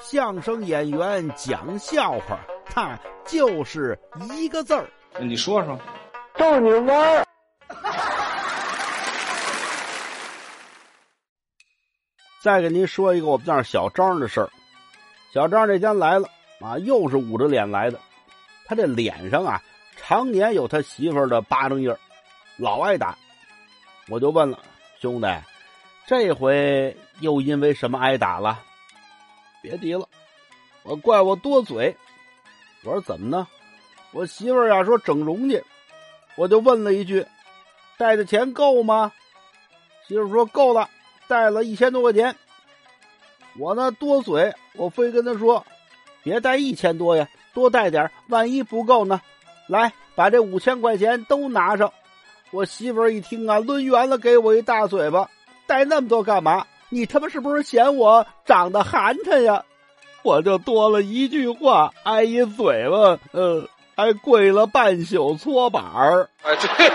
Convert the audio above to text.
相声演员讲笑话，他就是一个字儿。你说说，逗你玩儿。再给您说一个我们那儿小张的事儿。小张这天来了啊，又是捂着脸来的。他这脸上啊，常年有他媳妇儿的巴掌印儿，老挨打。我就问了兄弟，这回又因为什么挨打了？别提了，我怪我多嘴。我说怎么呢？我媳妇儿呀说整容去，我就问了一句：“带的钱够吗？”媳妇儿说够了，带了一千多块钱。我呢多嘴，我非跟他说：“别带一千多呀，多带点，万一不够呢？来，把这五千块钱都拿上。”我媳妇儿一听啊，抡圆了给我一大嘴巴，带那么多干嘛？你他妈是不是嫌我长得寒碜呀？我就多了一句话，挨一嘴巴，呃，还跪了半宿搓板儿。哎，对你。